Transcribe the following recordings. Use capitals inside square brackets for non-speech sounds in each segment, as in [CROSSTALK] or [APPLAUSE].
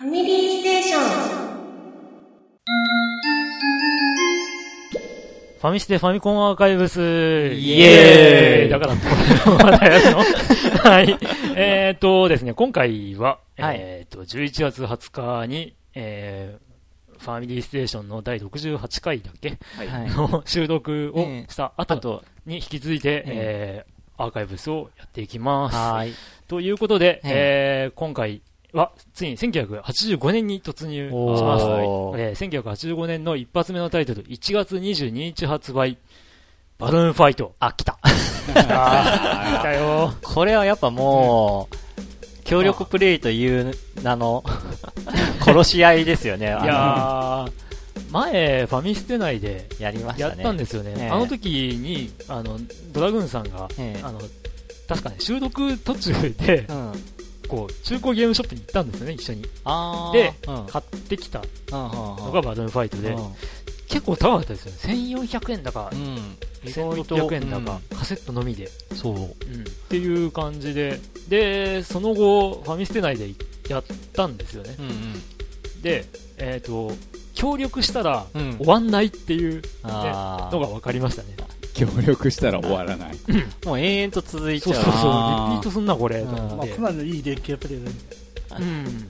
ファミリーステーション。ファミステファミコンアーカイブス。イエーイだから、まだやるのはい。えーっとですね、今回は、はいえーっと、11月20日に、えー、ファミリーステーションの第68回だっけはい。の収録をした後に引き続いて、えーアーカイブスをやっていきます。はーい。ということで、ええー今回は、ついに1985年に突入します。えー1985年の一発目のタイトル、1月22日発売、バルーンファイト。あ、来た。来たよ [LAUGHS] これはやっぱもう、協力プレイという名の、[LAUGHS] 殺し合いですよね。いあやー、前、ファミステ内でのやりましやたね。ったんですよね。ええあの時に、あの、ドラグーンさんが、ええあの、確かね、収録途中で、うん。こう、中古ゲームショップに行ったんですよね、一緒に。でうん。買ってきたうんうんのがバルーンファイトで、結構高かったですよね。1400円だかう、ん。うん。1600円だか、カセットのみで、そう。うんっていう感じで、で、その後、ファミステ内でやったんですよね。うんうん。で、えっ、と、協力したらうん終わんないっていうあのが分かりましたね。協力したら終わらない。ー [LAUGHS] もう延々と続いちゃう。そうそうそう、リピートすんな、これ、とうん。まあ、かなりのいい連携プレイだね。うん。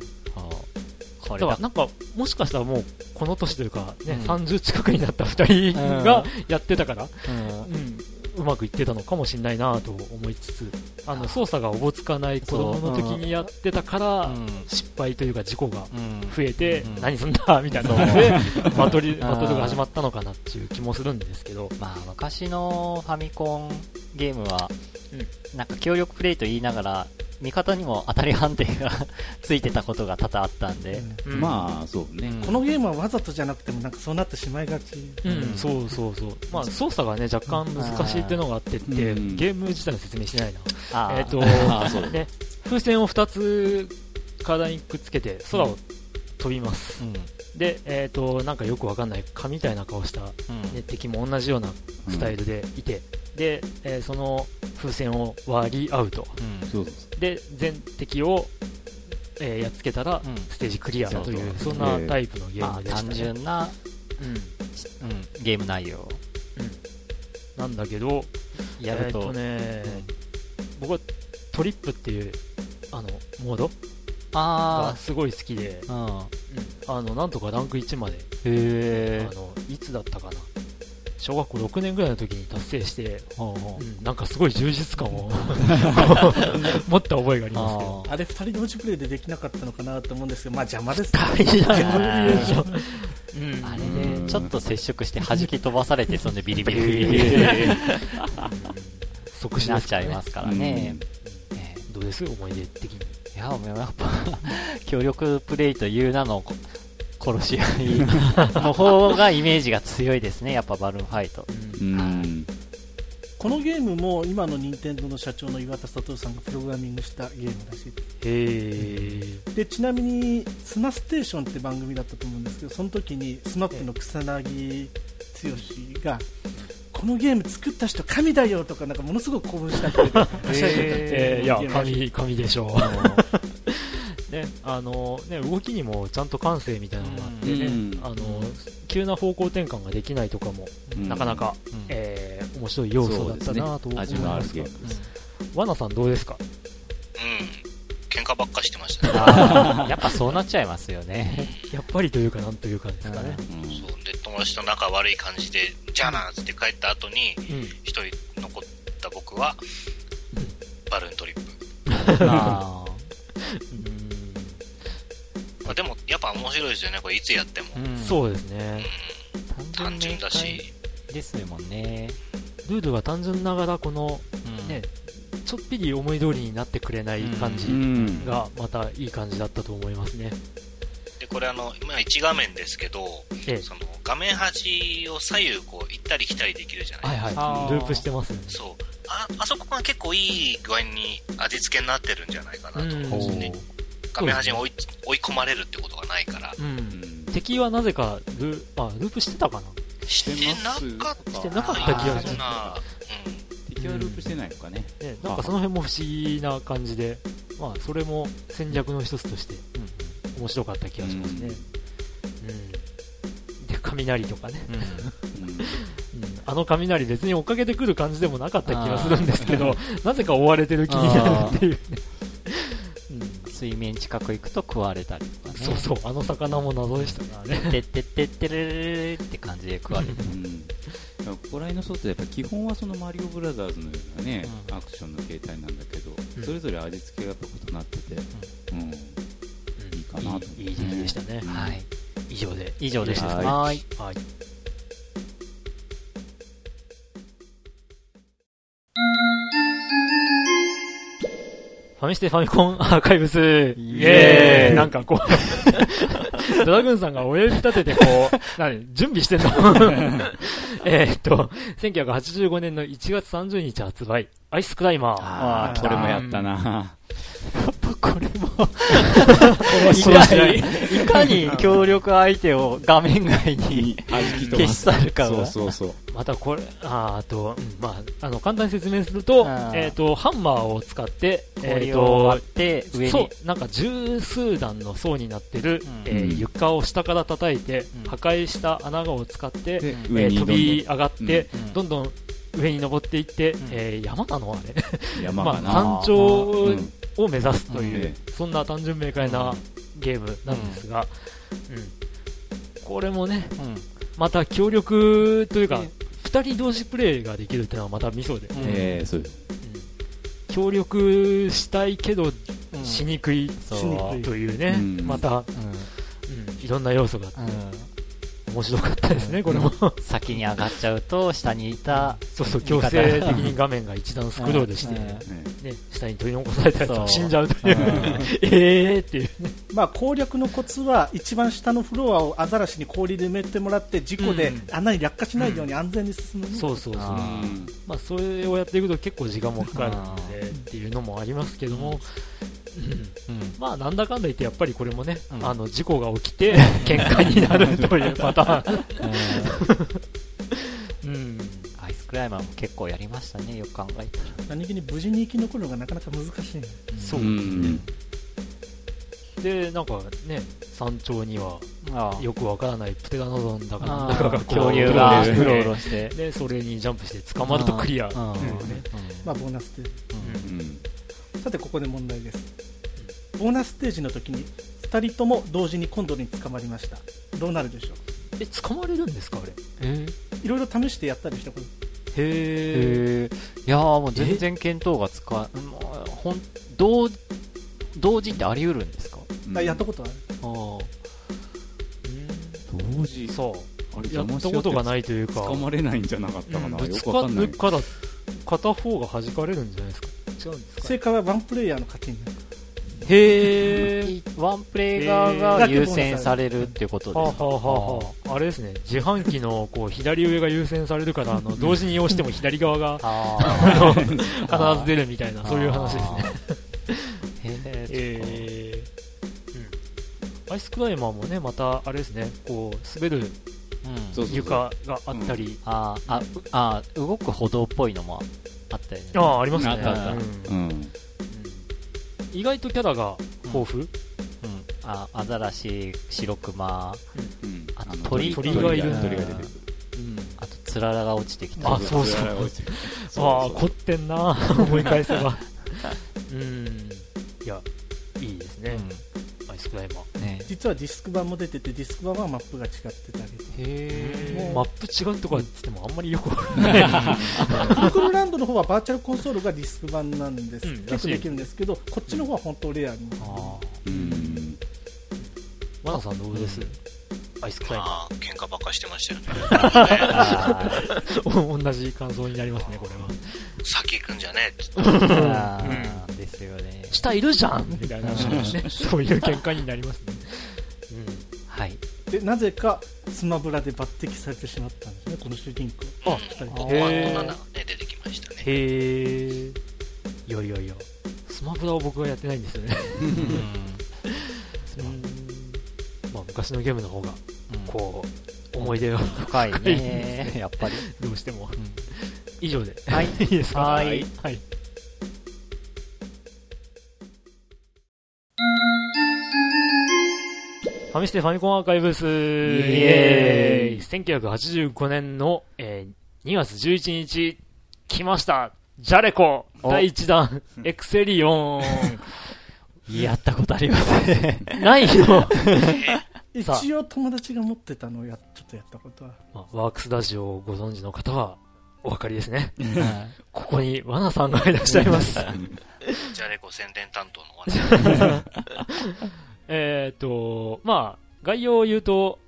だから、。なんか、もしかしたらもう、この年というか、ね、うん30近くになった2人がやってたから、うんうん、うまくいってたのかもしれないなと思いつつ、あの、操作がおぼつかない子供の時にやってたから、うん。失敗というか事故がうん。増えて、うん。何すんだみたいな。感じで、バトル、バトルが始まったのかなっていう気もするんですけど、まあ、昔のファミコンゲームは、なんか協力プレイと言いながら、味方にも当たり判定が [LAUGHS] ついてたことが多々あったんで、うんまあ、そうね。うんこのゲームはわざとじゃなくてもなんかそうなってしまいがち。うん、そうそうそう。まあ、操作がね、若干難しいっていうのがあってって、うんゲーム自体の説明しないな。えっ、と、[LAUGHS] あそうね、風船を2つ体にくっつけて空を飛びます。うん。で、えっ、と、なんかよくわかんない蚊みたいな顔した、ね、うん。敵も同じようなスタイルでいて、で、えーその風船を割りアウト。うんそうそうで、全敵を、えーやっつけたら、うんステージクリアという、そうそうそんなタイプのゲーまあ、ムでした、ね。単純な、うん。うん、ゲーム内容。なんだけど、やると、えーとね、僕はトリップっていう、あの、モードがあすごい好きで、あ、うん。うんあの、なんとかランク1まで、へあの、いつだったかな。小学校6年ぐらいの時に達成して、ほうほう。うん、なんかすごい充実感を。[LAUGHS] 持った覚えがありますけど。ああれ二人同時プレイでできなかったのかなと思うんですけど、まあ邪魔ですね。うん。ーあれで、ちょっと接触して弾き飛ばされて、そんでビリビリ。ビリビリ即死なっちゃいますからね。ね。どうです？思い出的に。いや、もうやっぱ、[LAUGHS] 協力プレイという名のこ殺し合い [LAUGHS] の方がイメージが強いですね、やっぱバルーンファイト。うん。このゲームも今の任天堂の社長の岩田悟さんがプログラミングしたゲームらしい。でちなみに「スマステーション」って番組だったと思うんですけどその時に SMAP の草薙剛がこのゲーム作った人神だよとかなんかものすごく興奮した声ではしゃいでたってえー、いや神、神でしょう。[LAUGHS] ね、あの、ね、動きにもちゃんと感性みたいなのがあってね、うん。あの、急な方向転換ができないとかも、うん。なかなか、うん。えー、面白い要素だったなと思います味のあるがゲームです。ワナさんどうですか？うん。喧嘩ばっかしてましたね。[LAUGHS] やっぱそうなっちゃいますよね。やっぱりというかなんというかですかね。うんそう。で、友達と仲悪い感じで、じゃあなっつって帰った後に、うん。一人残った僕は、バルーントリップ。あまあ、でも、やっぱ面白いですよね、これいつやっても。ーうんそうですね。単純だし、ですもんね。ルールが単純ながら、この、うんね、ちょっぴり思い通りになってくれない感うじん。が、またいい感じだったと思いますね。で、これあの、今1画面ですけど、ええ。その、画面端を左右こう、行ったり来たりできるじゃないはいですか。はい。あーループしてますよね。そう。あ、あそこが結構いい具合に味付けになってるんじゃないかなと思うんですよね。画面端に追い追い込まれるってことがないから。う。うんん敵はなぜかル、あ、ループしてたかな？してなかったしてなかった気がするな敵はループしてないのかね。ね、なんかその辺も不思議な感じで、まあ、それも戦略の一つとして面白かった気がしますね。うん。で、雷とかね。あの雷別に追っかけてくる感じでもなかった気がするんですけど、なぜか追われてる気になるっていうね。うん水面近く行くと食われたりとかね。そうそう、あの魚も謎でしたからね。てってってってれれれって感じで食われる。うんここら辺のソフトやっぱ基本はそのマリオブラザーズのようなね、うんアクションの形態なんだけど、うんそれぞれ味付けが異なってて、うんいいかなといいいい時期でしたね。はい。以上で。以上です。はいはーい。はい。ファミステファミコン [LAUGHS] アーカイブス、イエーイなんかこう、ドラグーンさんが親指立ててこう、[LAUGHS] 何、準備してんの？[LAUGHS] えーっと、1985年の1月30日発売、アイスクライマー。ああ、これもやったな。これも、い。かにいかに協力相手を画面外に味消し去るかそうが。そうそう。またこれ、ああと、うんまあ、あの、簡単に説明するとえっ、と、ハンマーを使って、えっ、氷を割とっ、て、上に。そう、なんか十数段の層になってる、うん。えーうん。床を下から叩いて、うん。破壊した穴を使って、で、えー飛び上がって、うん。どんどん上に登っていって、ん。えー山なのあれ。[LAUGHS] まあ、山頂うんを目指すという、うん。そんな単純明快なゲームなんですが、うん。これもね、うん。また協力というかえ、二人同時プレイができるっていうのはまたミソで、うん。ええそうで協力したいけどうん。しにくい。というね、うん。また、うん。うん。いろんな要素があって。うん。面白かったですね、これも。先に上がっちゃうと、下にいた、そうそう、強制的に画面が一段スクロールして、うんね、ね下に取り残されたやつそう。は死んじゃうという、うん [LAUGHS] えーっていう。まあ、攻略のコツは一番下のフロアをアザラシに氷で埋めてもらって事故でうん。穴に落下しないように安全に進むね、そうそうそう。まあ、それをやっていくと結構時間もかかるので、っていうのもありますけども。まあ、なんだかんだ言って、やっぱりこれもね、うんあの、事故が起きて、喧嘩になるというパターン。うん。アイスクライマーも結構やりましたね、よく考えたら。何気に無事に生き残るのがなかなか難しいねそうう。ん。で、なんかね、山頂にはよくわからないプテラノドンだかなんああだかがこう恐竜がうろうろして。で、それにジャンプして捕まるとクリア。まあボーナスでうんうん。さてここで問題ですボーナスステージの時に2人とも同時に今度に捕まりましたどうなるでしょえ、捕まれるんですかあれ？え？ういろいろ試してやったりしたことへへえ。いやーもう全然見当がつか、もうほん、同、同時ってあり得るんですか？だからやったことあるああ。同時。そう。あれやったことがないというか、捕まれないんじゃなかったかな。ようんぶつかくわかんないる。から片方が弾かれるんじゃないですか？違うんですか？正解はワンプレイヤーの勝ちになる。へー。ワンプレイ側が優先されるっていうことで。すかはあ、はあはあはあ、あれですね、自販機のこう左上が優先されるから、あの同時に押しても左側が [LAUGHS] あ [LAUGHS] 必ず出るみたいな、そういう話ですね。へ [LAUGHS] えー。うん、アイスクライマーもね、またあれですね、こう滑る床があったり、あーあ、うあー、動く歩道っぽいのもあったよね。ああ、ありますね。あったあった。うん。うん。うん。意外とキャラが豊富、うん。あ、アザラシ、白クマ、うん。あとの鳥。鳥がいる。鳥が出てくる。あとつららが落ちてきた。あり。そうそう。ああ、凝ってんな。[LAUGHS] 思い返せば。うん。いや、いいですね、スクライマー。うん。ね実はディスク版も出ててディスク版はマップが違ってたりへーマップ違うとかって言ってもあんまりよくわかんない。クルランドの方はバーチャルコンソールがディスク版なんです、うん結構できるんですけどこっちの方は本当レアにあうん。マナさんどうです、アイスクライマまあ、喧嘩ばっかしてましたよね。[LAUGHS] 同じ感想になりますね、これは。先行くんじゃねえって [LAUGHS] ですよね。下いるじゃんみたいな、ね、そういう喧嘩になりますね。はい。でなぜかスマブラで抜擢されてしまったんですねこの主人公あ二人コとへーマンド7がね、出てきましたね。へえ。いやいやいや、スマブラを僕はやってないんですよね。まあ、昔のゲームの方が、こう、思い出を深いね。[LAUGHS] やっぱり。どうしても。ん以上で。はい [LAUGHS] いいですか？はいはい。ファミステファミコンアーカイブス、イエーイ1985年の、えー2月11日、来ました。ジャレコ、お第1弾、エクセリオン。[LAUGHS] やったことありますね。[LAUGHS] ないの、[LAUGHS] さあ一応友達が持ってたのをや、ちょっとやったことは。まあワークスラジオをご存知の方は、お分かりですね。ここに、ワナさんがいらっしゃいます。じゃレコ宣伝担当のワン [LAUGHS] えっと、まあ、概要を言うと、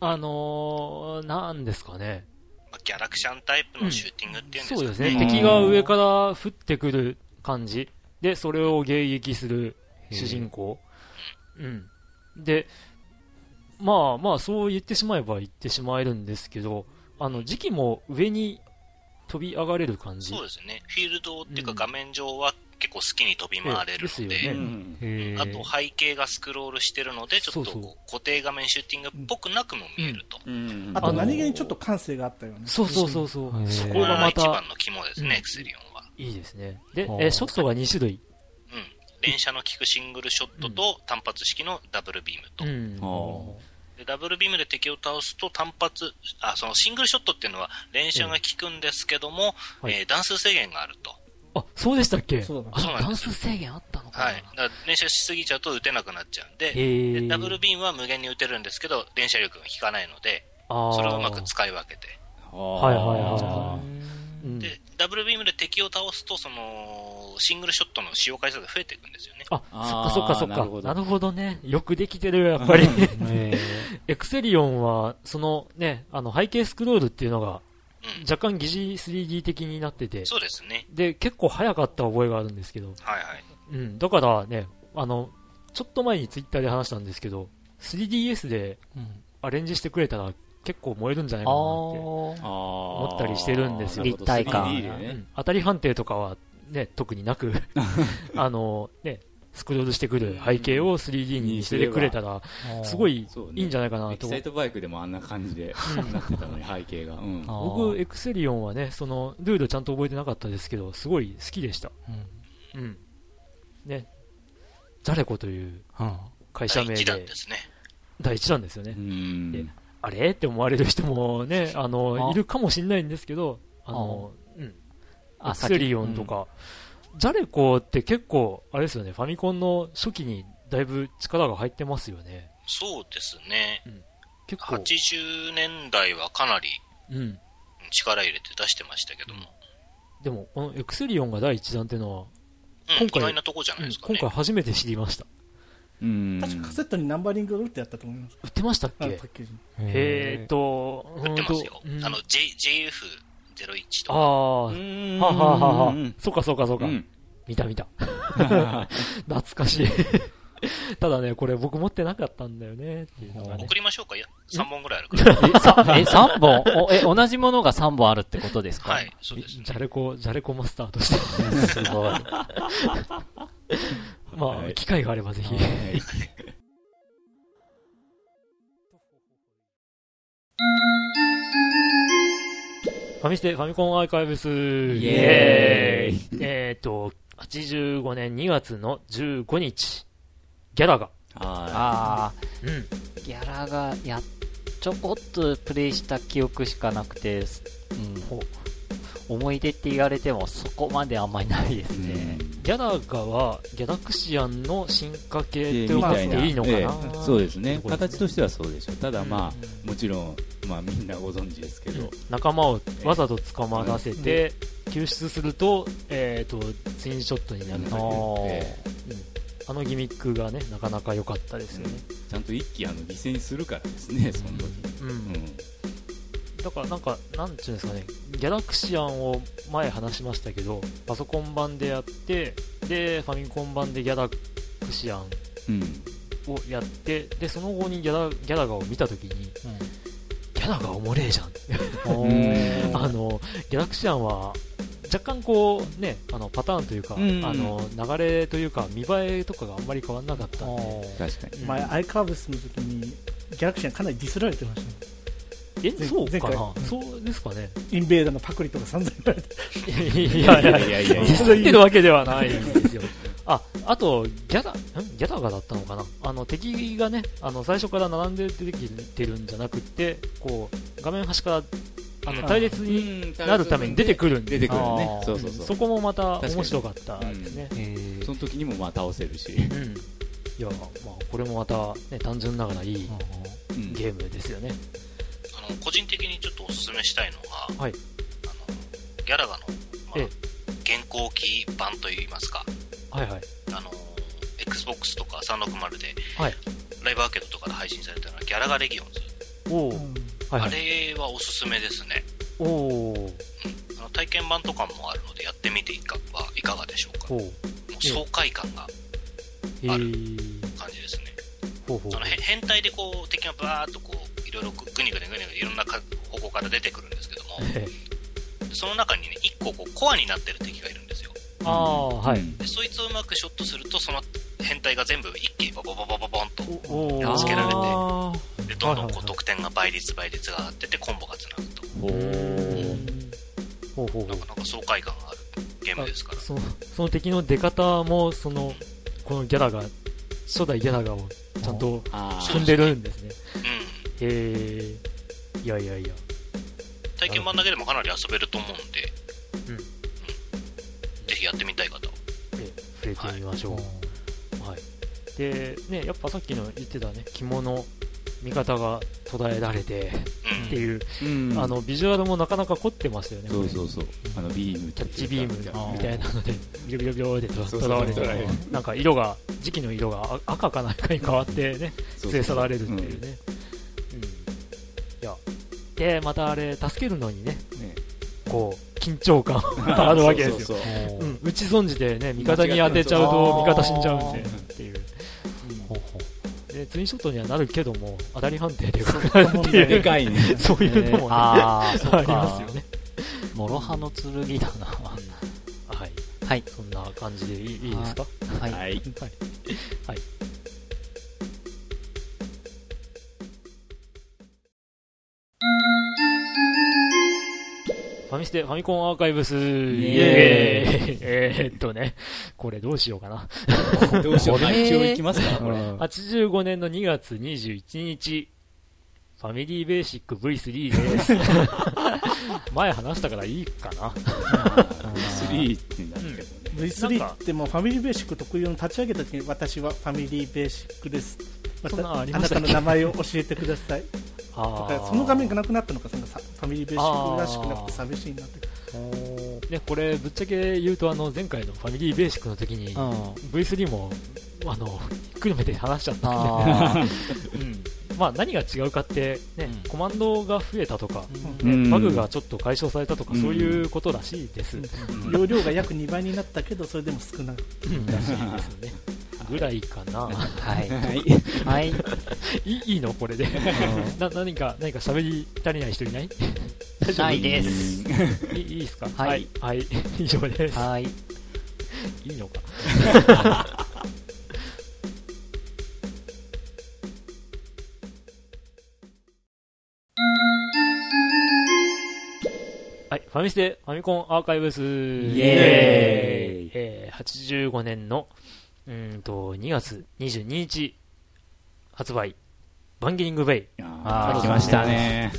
あのー、なんですかね。まあギャラクシャンタイプのシューティングっていうんですかね。そうですね。うん敵が上から降ってくる感じ。で、それを迎撃する主人公。うん。で、まあまあ、そう言ってしまえば言ってしまえるんですけど、あの、時期も上に飛び上がれる感じ？そうですね。フィールドっていうかうん画面上は結構好きに飛び回れるので、あと背景がスクロールしてるので、ちょっと固定画面シューティングっぽくなくも見えると。うんあと何気にちょっと感性があったよね。そうそうそうそう。そここがまた一番、の肝ですね、うんエクセリオンは。いいですね。で、え、ショットが2種類。うん。連射の効くシングルショットと単発式のダブルビームと。でダブルビームで敵を倒すと単発、あ、そのシングルショットっていうのは連射が効くんですけども、はい。えー段数制限があると。あ、そうでしたっけ？そうだねあそうなん段です。数制限あったのかな。はい。だから連射しすぎちゃうと撃てなくなっちゃうんで、でダブルビームは無限に撃てるんですけど、連射力が効かないので、それをうまく使い分けて。あはいはいはいうんで、ダブルビームで敵を倒すと、その、シングルショットの使用回数が増えていくんですよね。あ、そっかそっかそっか。なるほどね。よくできてるよ、やっぱり。え [LAUGHS] エクセリオンは、そのね、あの背景スクロールっていうのがうん。若干疑似 3D 的になってて、そうですね。で、結構早かった覚えがあるんですけど、はいはい。うん、だからね、あの、ちょっと前にツイッターで話したんですけど、3DS でうんアレンジしてくれたら結構燃えるんじゃないあかなって。ー。思ったりしてるんですよ。立体感。3D でね。うん。当たり判定とかはね、特になく、[LAUGHS] あの、ね、スクロールしてくる背景を 3D にしてくれたら、すごいいいんじゃないかなエキとサイトバイクでもあんな感じでなってたのに背景が。うん。僕、エクセリオンはね、その、ルールちゃんと覚えてなかったですけど、すごい好きでした。うん。うん。ね、ジャレコという会社名1弾でで、すね。第一弾ですよね。うん。であれ？って思われる人もね、[LAUGHS] あの、あいるかもしれないんですけど、あの、うん。エあクセリオンとか、ジャレコって結構、あれですよね、ファミコンの初期にだいぶ力が入ってますよね。そうですね。結構、80年代はかなりうん。うん力入れて出してましたけども。でも、このエクセリオンが第一弾っていうのは、うん、今回意外なとこじゃなうんいですかね。今回初めて知りました。うん確かカセットにナンバリングを打ってやったと思います。売ってましたっけ？えーっと、売ってますよう。んあの、J、JF01 とか。ああ、はうんはは。そうかそうかそうかう。ん見た見た。[LAUGHS] 懐かしい。[LAUGHS] ただね、これ僕持ってなかったんだよね、っていうのがね。送りましょうかいや、3本ぐらいあるから。[LAUGHS] え、さ、え、三本？おえ、同じものが3本あるってことですか？はい、そうです。ジャレコ、ジャレコマスターとして。すごい。まあ、はい。機会があればぜひ。はい。[LAUGHS] ファミステ、ファミコンアーカイブス、イエーイ。えーっと、85年2月の15日、ギャラが、はあうん、ー、ギャラが、や、ちょこっとプレイした記憶しかなくて、うん、ほ思い出って言われてもそこまであんまりないですいね。ギャラガは、ギャラクシアンの進化系ってみ思ったていないいのかな、ええそうですね。形としてはそうでしょう。ただまあもちろんまあみんなご存知ですけど。仲間をわざと捕まらせて、救出すると、えっ、と、ツインショットになるという、あのギミックがね、なかなか良かったですよね。ちゃんと一気あの犠牲にするからですねその時。うん。うんだからなんか、なんちゅうんですかね、ギャラクシアンを前話しましたけど、パソコン版でやって、で、ファミコン版でギャラクシアンうんをやって、で、その後にギャラ、ギャラガを見たときに、ギャラガおもれえじゃん。うん [LAUGHS] あの、ギャラクシアンは、若干こう、ね、あの、パターンというか、うんあの、流れというか、見栄えとかがあんまり変わんなかったんで。確かにうん前、アイカーブスの時に、ギャラクシアンかなりディスられてましたね。え、前そうか。なそうですかね。インベーダーのパクリとか散々言われて。いやいやいや、いや。[LAUGHS] いやいてるわけではない。んですよ。あ、あと、ギャラ、ん？ギャラがだったのかな？あの、敵がね、あの、最初から並んで出てきてるんじゃなくって、こう、画面端から、あの、隊列になるために出てくるんで。出てくるね。そうそうそう。そこもまた面白かったですね。えその時にもまあ倒せるし、うん。いや、まあ、これもまた、ね、単純ながらいいうん。ゲームですよね。あの個人的にちょっとおすすめしたいのが、はい。あのギャラガの、まあえ現行機版といいますか、はいはい。あの Xbox とか360で、はい。ライブアーケードとかで配信されたのはギャラガレギオンズ、おはいはい。あれはおすすめですね、おおうん、あの体験版とかもあるのでやってみていかはいかがでしょうか。もう爽快感がえあるー、感じですね。ほうほう。そのへ変態でこう敵がバーっとろいろぐぐにぐにぐにぐにいろんなか方向から出てくるんですけども、え [LAUGHS] その中にね、1個こうコアになってる敵がいるんですよ。ああ、はい。で、そいつをうまくショットすると、その変態が全部一気にボボボボボボンと、おお助けられてあで、どんどんこう得点が倍率倍率が上がってってコンボがつなぐと。ほーうほうほうほうなかなか爽快感があるゲームですから。そのその敵の出方もそのこのギャラが初代ギャラガをちゃんとあ組んでるんですねうん。へえいやいやいや。体験版だけでもかなり遊べると思うんで、うん。ぜひやってみたい方は。え触れてみましょう。はい、でねやっぱさっきの言ってたね着物味方が途絶えられてうん。っていう、うん。あのビジュアルもなかなか凝ってましたよねそうそうそう。あのビームキャッチビーム。あみたいなのでビロビロビロでとらわれて。なんか色が時期の色があ赤か何かに変わってね連れ去られるっていうね。うん。いや、で、またあれ、助けるのにね、ねこう、緊張感があるわけですよ。そうん、打ち損じてね、味方に当てちゃうと、味方死んじゃうんで、っていう。で、ツインショットにはなるけども、当たり判定でかくなるっていう、でかいね [LAUGHS] そういうのもね、ああ。ありますよね。諸刃の剣だな。はい。はい。そんな感じでいいいいですか？はい。はい。ァミステ、ファミコンアーカイブス、イエーイ。えーっとね、これどうしようかな。どうしようこれ一応行きますかこれ。85年の2月21日、ファミリーベーシック V3 です。[LAUGHS] 前話したからいいかな。3ってなるけ。どね V3 ってもうファミリーベーシック特有の立ち上げた時に私はファミリーベーシックです。またあなたの名前を教えてくださいあー。だからその画面がなくなったのかそのさファミリーベーシックらしくなくて寂しいなって。ね、これぶっちゃけ言うとあの前回のファミリーベーシックの時にうん V3 もあのひっくるめて話しちゃったんあで、[LAUGHS] うん。まあ何が違うかって、ねうん。コマンドが増えたとか、うん。バグがちょっと解消されたとか、うん。そういうことらしいです、容量が約2倍になったけどそれでも少ないうん。らしいですねぐらいかな。はい。[LAUGHS] はい。はい。いのこれで。な何か何か喋り足りない人いない？[LAUGHS] ないです。いいいいですか？はい。はい、はい。以上です。はい。いいのか？[LAUGHS] はい、ファミステファミコンアーカイブス。イエーイ。えー、85年のうーんと2月22日発売。バンギリングベイ。あー来ましたね。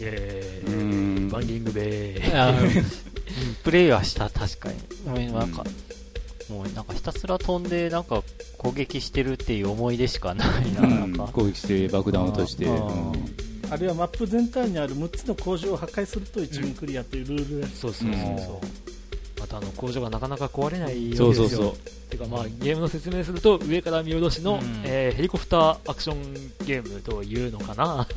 えうー、ん。バンギリングベイ。[LAUGHS] プレイはした、確かに。もうなんか、もうなんかひたすら飛んで、なんか攻撃してるっていう思い出しかないな、なんか。攻撃して爆弾落として。あるいはマップ全体にある6つの工場を破壊すると一面クリアというルール。そうそうそうそうまたあの工場がなかなか壊れないよそううですよ。そうそうてかまあゲームの説明すると上から見下ろしの、うん。えーヘリコプターアクションゲームというのかな。[LAUGHS] アク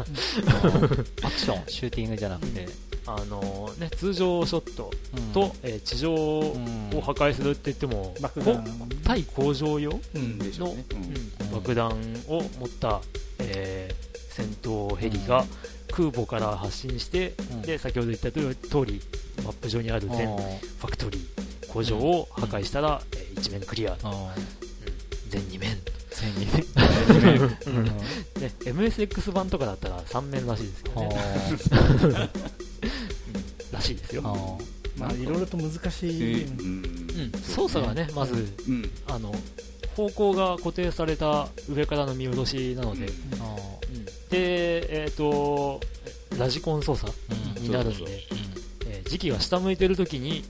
ション、シューティングじゃなくて。あのね通常ショットうん。と、えー地上をうん破壊するって言っても、こ爆弾。対工場用の、うね。うん。爆弾を持った、えー戦闘ヘリが空母から発進して、うん。で先ほど言った通りマップ上にある全うんファクトリー工場を破壊したら、えー一面クリア、全2面、千二年。うん。ね、MSX [LAUGHS] 版とかだったら3面らしいですけどね、らしいですよ、あまあいろいろと難しい。でうん。うん、操作がね、まず、うん。あの、方向が固定された上からの見下ろしなので、で、えっ、と、ラジコン操作になるんで、時期が下向いてる時に、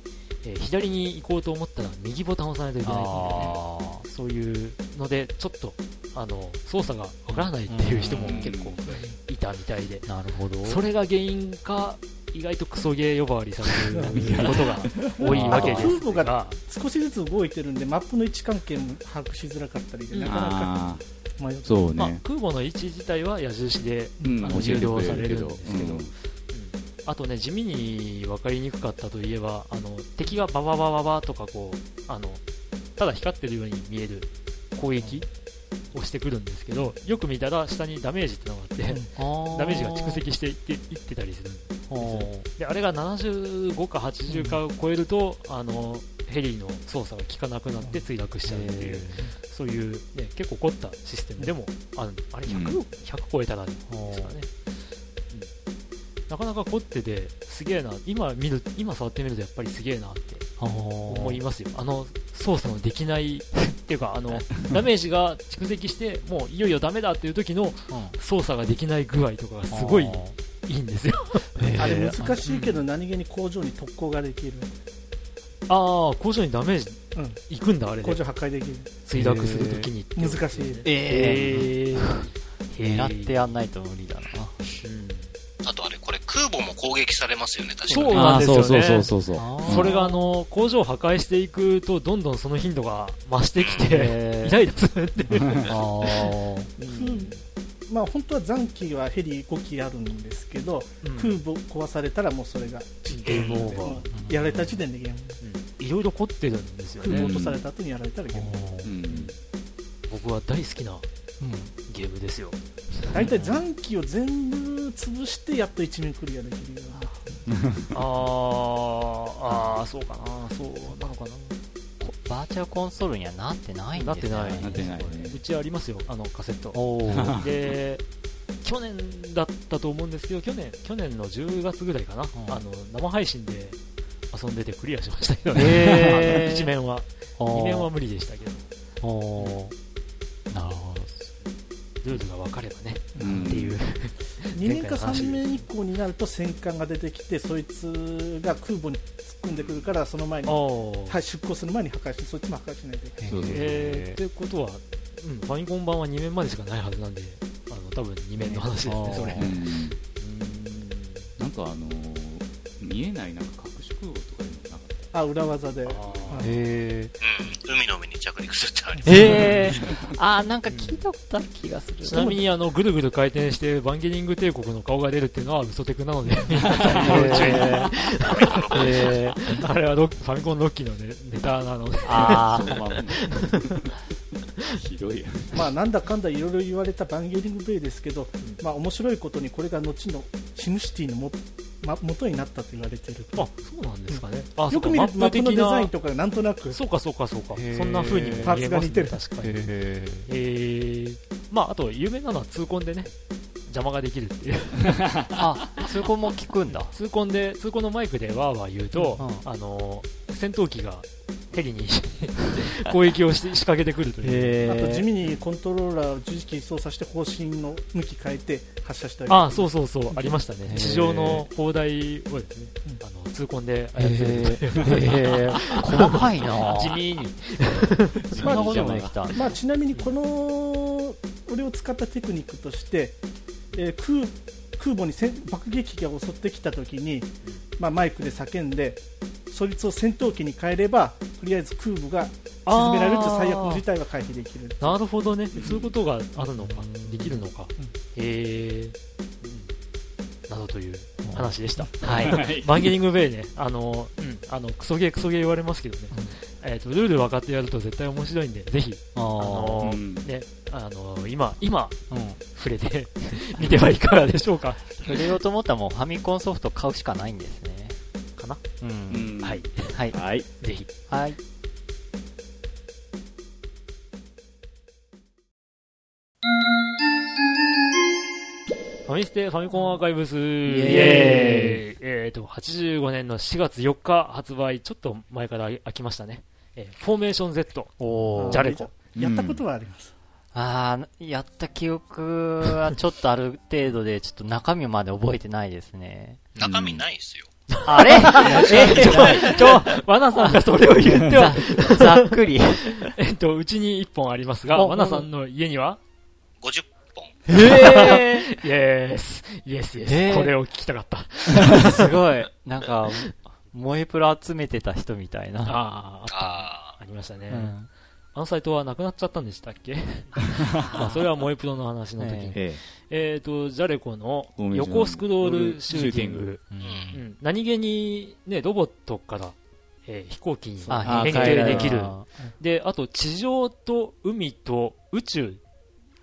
えー左に行こうと思ったら右ボタンを押さないといけないっていうね、あそういうので、ちょっと、あの、操作がわからないっていう人もうん。結構いたみたいで、ーなるほど。それが原因か、意外とクソゲー呼ばわりされることが多いわけであと空母が少しずつ動いてるんでマップの位置関係も把握しづらかったりなかなか迷ってそうまあね。、空母の位置自体は矢印で、うん。されるんですけど、うん。あとね、地味に分かりにくかったといえば、あの敵がバババババとかこう、あのただ光ってるように見える攻撃をしてくるんですけど、よく見たら下にダメージってのがあって、ダメージが蓄積していっていってたりする。んですよであれが75か80かを超えると、あのヘリの操作が効かなくなって墜落しちゃうっていう、そういう、ね、結構凝ったシステム。でもあるあれ 100,、うん。100超えたらですかね、うん、なかなか凝っててすげえな。今見る今触ってみるとやっぱりすげえなって思いますよ。あの操作のできない [LAUGHS] っていうかあの [LAUGHS] ダメージが蓄積してもういよいよダメだっていう時の操作ができない具合とかがすごいいいんですよ。あれ難しいけど何気に工場に特攻ができる、ああ工場にダメージうん、いくんだあれで。工場破壊できる。墜落するときにっていう。難しい。ええー、狙ってやんないと無理だな。うん。あとあれ、これ空母も攻撃されますよね、確かに。そうなんですよね。そうそうそうそう。それがあの工場を破壊していくとどんどんその頻度が増してきてイライラするっていう、[LAUGHS] あー。うんまあ本当は残機はヘリ5機あるんですけど、うん。空母壊されたらもうそれがゲームオーバー、うんやられた時点でゲームうん。いろいろ凝ってるんですよね。空母落とされた後にやられたらゲームうん。僕は大好きなゲームですよ。大体残機を全部潰してやっと一面クリアできるような。[LAUGHS] あーあーそうかな。そうなのかな。こバーチャルコンソールにはなってないんですね。なってない。なってないね。うちありますよあのカセット。で去年だったと思うんですけど去年去年の10月ぐらいかな、ん。あの生配信で遊んでてクリアしましたけどね、へー。[LAUGHS] 1面は。2面は無理でしたけど。おー。なるほど。ルールが分かればね、うん。っていう2面か3面以降になると戦艦が出てきてそいつが空母に突っ込んでくるからその前に、はい、出港する前に破壊してそっちも破壊しないといけない。そうそうことは、うん、ファミコン版は2面までしかないはずなんであの多分2面の話ですね、ねそれ。うん。なんかあのー見えないなんか隠し空母とかいうのなかっあ裏技で。へうん。着陸するってあります。えー、あなんか聞いたことある気がする。ちなみにあのぐるぐる回転してバンゲリング帝国の顔が出るっていうのは嘘テクなのでえー、あれはロファミコンロッキーのネネタなのであ。ひどいまあなんだかんだいろいろ言われたバンゲリングベイですけど、まあ面白いことにこれが後のシムシティのも、ま、元になったと言われているあそうなんですかね、あよく見るとマップのデザインととかなんとなく。そうかそうかそうか。そんな風にも見えパーツがます似てる。ね確かに。ええー、まああと有名なのは痛恨でね邪魔ができるっていう。ー、[LAUGHS] あ、通行も聞くんだ。痛恨で痛恨のマイクでわーわー言うと、うん。あの戦闘機がヘリに攻撃をして仕掛けてくるという、へあと地味にコントローラーを十字キー操作して方針の向き変えて発射したり。あそうそうそう。ありましたね。地上の砲台をですね、あの痛恨で操る。というえー、細かいな。[LAUGHS] 地味に。そんなこともできた。まあ、ちなみにこの俺を使ったテクニックとして、えー空空母に戦爆撃機が襲ってきたときに、まあ、マイクで叫んでそいつを戦闘機に変えればとりあえず空母が沈められるという最悪の事態は回避できる。なるほどね。そういうことがあるのか。できるのか、へえー、などという話でした、[LAUGHS] はい、バンゲリングベイね。あの、うん、あのクソゲークソゲー言われますけどね、えー、とルール分かってやると絶対面白いんでぜひ。ああのうん。ね、あの今、今、うん。触れてみてはいかがでしょうか。触れようと思ったらもうファミコンソフト買うしかないんですね。かな、う。うんんはい。はい。はい。ぜひ。はい。ファミステファミコンアーカイブス、イエーイえっ、と、85年の4月4日発売、ちょっと前から飽きましたね。えーフォーメーション Z、おージャレコ。やったことはあります。ああ、やった記憶はちょっとある程度で、ちょっと中身まで覚えてないですね。中身ないっすよ。あれ？[LAUGHS] え？ちょ、ワナ [LAUGHS] さんがそれを言っては、ざざっくり。[LAUGHS] えっと、うちに1本ありますが、おワナさんの家には？50本。えイエース、イエスイエス、えーこれを聞きたかった。ー、すごい。なんか、萌えプロ集めてた人みたいな。ああ、あったあありましたね。うんあのサイトはなくなっちゃったんでしたっけ？[LAUGHS] まあそれは萌えプロの話の時に。えええっ、と、ジャレコの横スクロールシューティング。ううんうん、何気にね、ロボットから、えー飛行機にあ変変形形できる。あで、あと地上と海と宇宙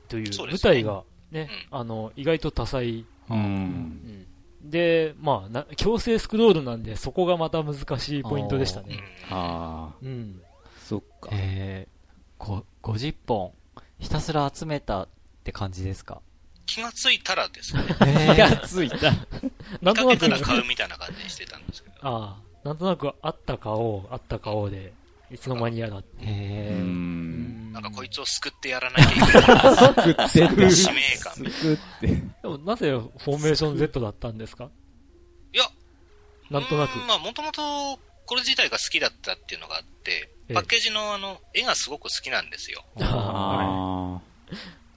という舞台がね、あの、意外と多彩。う。うんんで、まあな、強制スクロールなんで、そこがまた難しいポイントでしたうんね。ああ、うん。そっか。え50本、ひたすら集めたって感じですか？気がついたらですね、えがついた。なんとなく買うみたいな感じにしてたんですけど。ああ、なんとなくあった顔、あった顔で、いつの間にやらって。う。え。なんかこいつを救ってやらなきゃいけない。食って使命感。作って。でもなぜフォーメーション Z だったんですか？いや、なんとなくう。んまあ、もともと、これ自体が好きだったっていうのがあって、ええパッケージのあの、絵がすごく好きなんですよ。はあ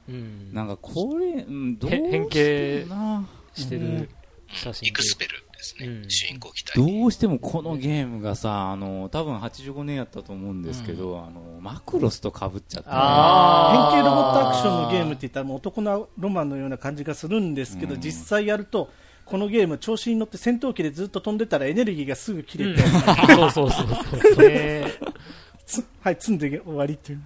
いうんあ。なんかこれ、うん、どうへ変形してもなしてるうん写真イクスペルですね。うん主人公機体に。どうしてもこのゲームがさ、あの、多分85年やったと思うんですけど、あの、マクロスと被っちゃって。あ変形ロボットアクションのゲームって言ったらもう男のロマンのような感じがするんですけど、うん実際やるとこのゲーム調子に乗って戦闘機でずっと飛んでたらエネルギーがすぐ切れて、そうそうそうそう。[LAUGHS] はい積んで終わりっていう。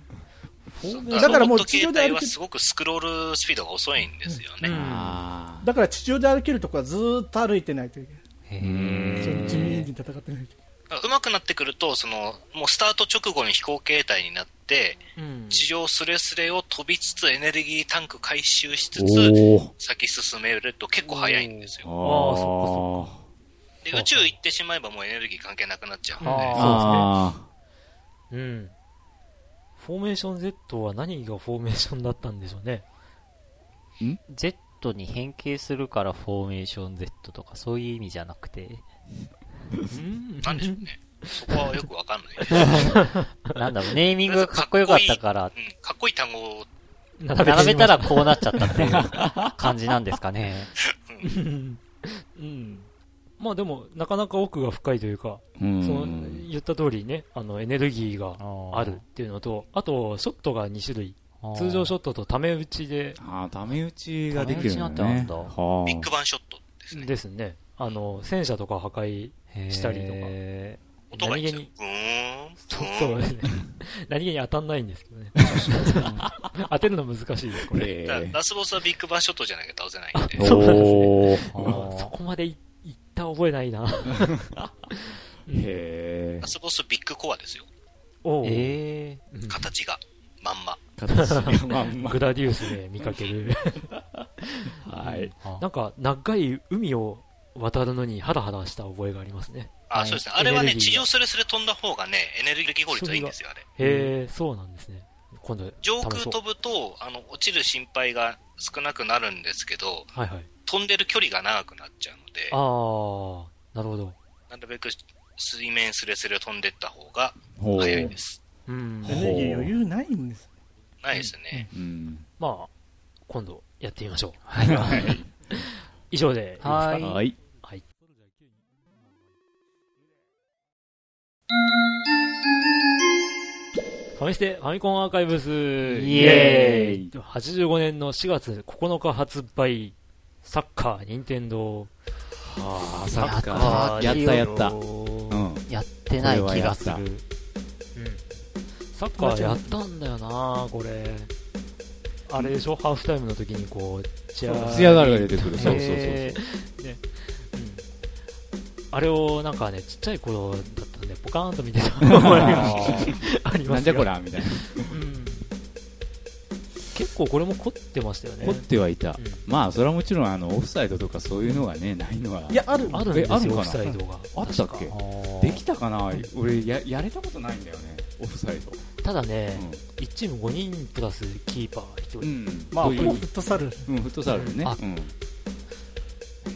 だだからもう地上で歩けはすごくスクロールスピードが遅いんですよね。うん。あだから地上で歩けるとこはずーっと歩いてないといけない、地味に戦ってないといだから上手くなってくると、その、もうスタート直後に飛行形態になって、うん。地上スレスレを飛びつつエネルギータンク回収しつー。つ、先進めると結構早いんですあよ。あーそっかで、宇宙行ってしまえばもうエネルギー関係なくなっちゃうんで、あー。あうん。フォーメーション Z は何がフォーメーションだったんでしょうね。Z に変形するからフォーメーション Z とかそういう意味じゃなくて、うんなんでしょうね。そこはよくわかんない。なんだろう、ネーミングがかっこよかったから、うん、かっこいい単語を、並べた並べたらこうなっちゃったっていう感じなんですかね。うんうん。まあでも、なかなか奥が深いというか、ーそのうん。言った通りね、あの、エネルギーがあるっていうのと、あと、ショットが2種類。通常ショットとタメ打ちで、ああ、タメ打ちができるんだね。タメ打ちなんてあんだはあビッグバンショットですね。ですね。あの、戦車とか破壊、したりとかへ音がいいんですよ何。ブーン、ブそうーンそうですね。[LAUGHS] 何気に当たんないんですけどね。[LAUGHS] 当てるの難しいです、これ。ラスボスはビッグバンショットじゃなきゃ倒せないんで。そうなんですねそこまでい言った覚えないな。[LAUGHS] へラスボスビッグコアですよ。おうえうん形が。まんま。形がまんま。グラディウスで見かける。はい。ーなんか、長い海を渡るのにハラハラした覚えがありますね。あ、はいそうですね。あれはね、地上スレスレ飛んだ方がね、エネルギー効率がいいんですよ、あれ。へえ、そうなんですね。今度、上空飛ぶと、あの、落ちる心配が少なくなるんですけど、はいはい。飛んでる距離が長くなっちゃうので、あー、なるほど。なるべく水面スレスレ飛んでった方がほう早いです。うん。エネルギー余裕ないんですないですね。うん。まあ、今度やってみましょう。はい。[LAUGHS] 以上でいいですか？はいはい。はい。ファミステファミコンアーカイブスイエーイ85年の4月9日発売サッカー、任天堂ああ、サッカあー。やったやった。ううん。やってない気がする。うん。サッカーやったんだよなこれ。あれでしょ？ハーフタイムの時にこう、チアガールが出てくる。そうそうそうへーね。うん。あれをなんかね、ちっちゃい頃だったんで、ポカーンと見てた思いがありそう。ますなんじゃこら。らみたいな。うん。結構これも凝ってましたよね。凝ってはいたうん。まあ、それはもちろん、あの、オフサイドとかそういうのがね、ないのは。いやあるあるんですよ、オえあるのかな？フサイドが。あったっけ？できたかな？俺や、やれたことないんだよね。オフサイド。ただね、1チーム5人プラスキーパー1人。うん。まあ、フットサル。うん、フットサルね。あうん。へ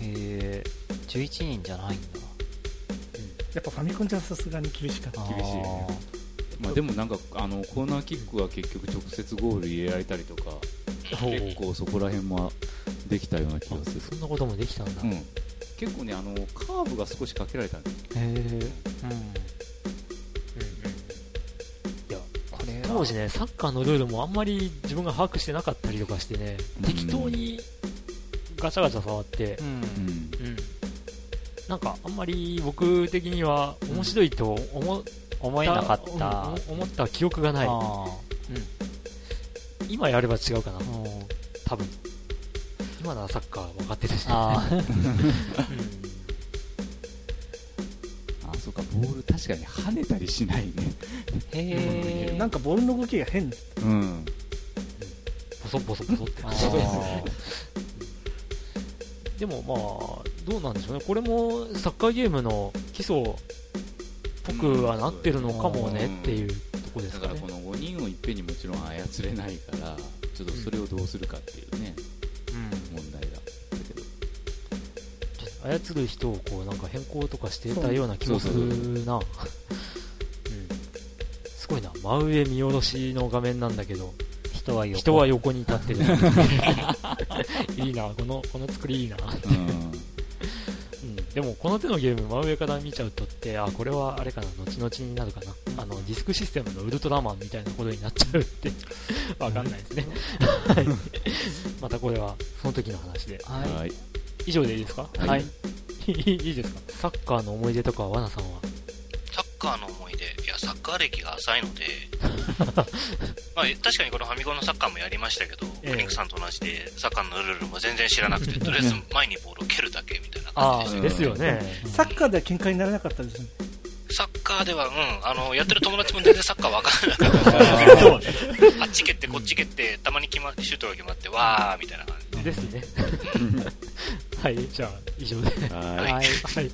え、11人じゃないんだ。やっぱファミコンじゃさすがに厳しかった。厳しいねまあでもなんか、あの、コーナーキックは結局直接ゴール入れられたりとか、結構そこら辺もできたような気がする。そんなこともできたんだ。うん。結構ね、あの、カーブが少しかけられたんだよへえ、うん。当時ね、サッカーのルールもあんまり自分が把握してなかったりとかしてね、うん適当にガチャガチャ触ってう、ん。うん。うん。なんかあんまり僕的には面白いと思っ思えなかった。うん思った記憶がない。あ今やれば違うかな多分。今ならサッカー分かってるし。あー、[LAUGHS] あ、そうか、ボール確かに跳ねたりしないね。へえ。なんかボールの動きが変。うん。ボソボソボソってあ。でもまあ、どうなんでしょうね。これもサッカーゲームの基礎っぽくはなってるのかもねっていうとこですかねだからこ。の5人をいっぺんにもちろん操れないから、ちょっとそれをどうするかっていうね、うん。問題が。だけど操る人をこうなんか変更とかしてたような気もするな。うん。すごいな。真上見下ろしの画面なんだけど、人は横。人は横に立ってる。[LAUGHS] いいな、この、この作りいいな。うん。うん。でもこの手のゲーム真上から見ちゃうとって、あ、これはあれかな、後々になるかな。あの、ディスクシステムのウルトラマンみたいなことになっちゃうって、[LAUGHS] わかんないですね。[LAUGHS] はい。またこれは、その時の話で。ははい。以上でいいですか？はいはい。いいですか？サッカーの思い出とかは、ワナさんは？サッカーの思いー歴が浅いので、[LAUGHS] まあ、確かにこのファミコンのサッカーもやりましたけど、ええクリンクさんと同じで、サッカーのルールも全然知らなくて、とりあえず前にボールを蹴るだけみたいなああ、感じでですよね。サッカーでは喧嘩にならなかったですね。サッカーでは、うん、あの、やってる友達も全然サッカーわからなかった。そうね。あっち蹴ってこっち蹴って、たまに決まシュートが決まって、わーみたいな感じですね。[LAUGHS] はい、じゃあ、以上で。ははい。はい。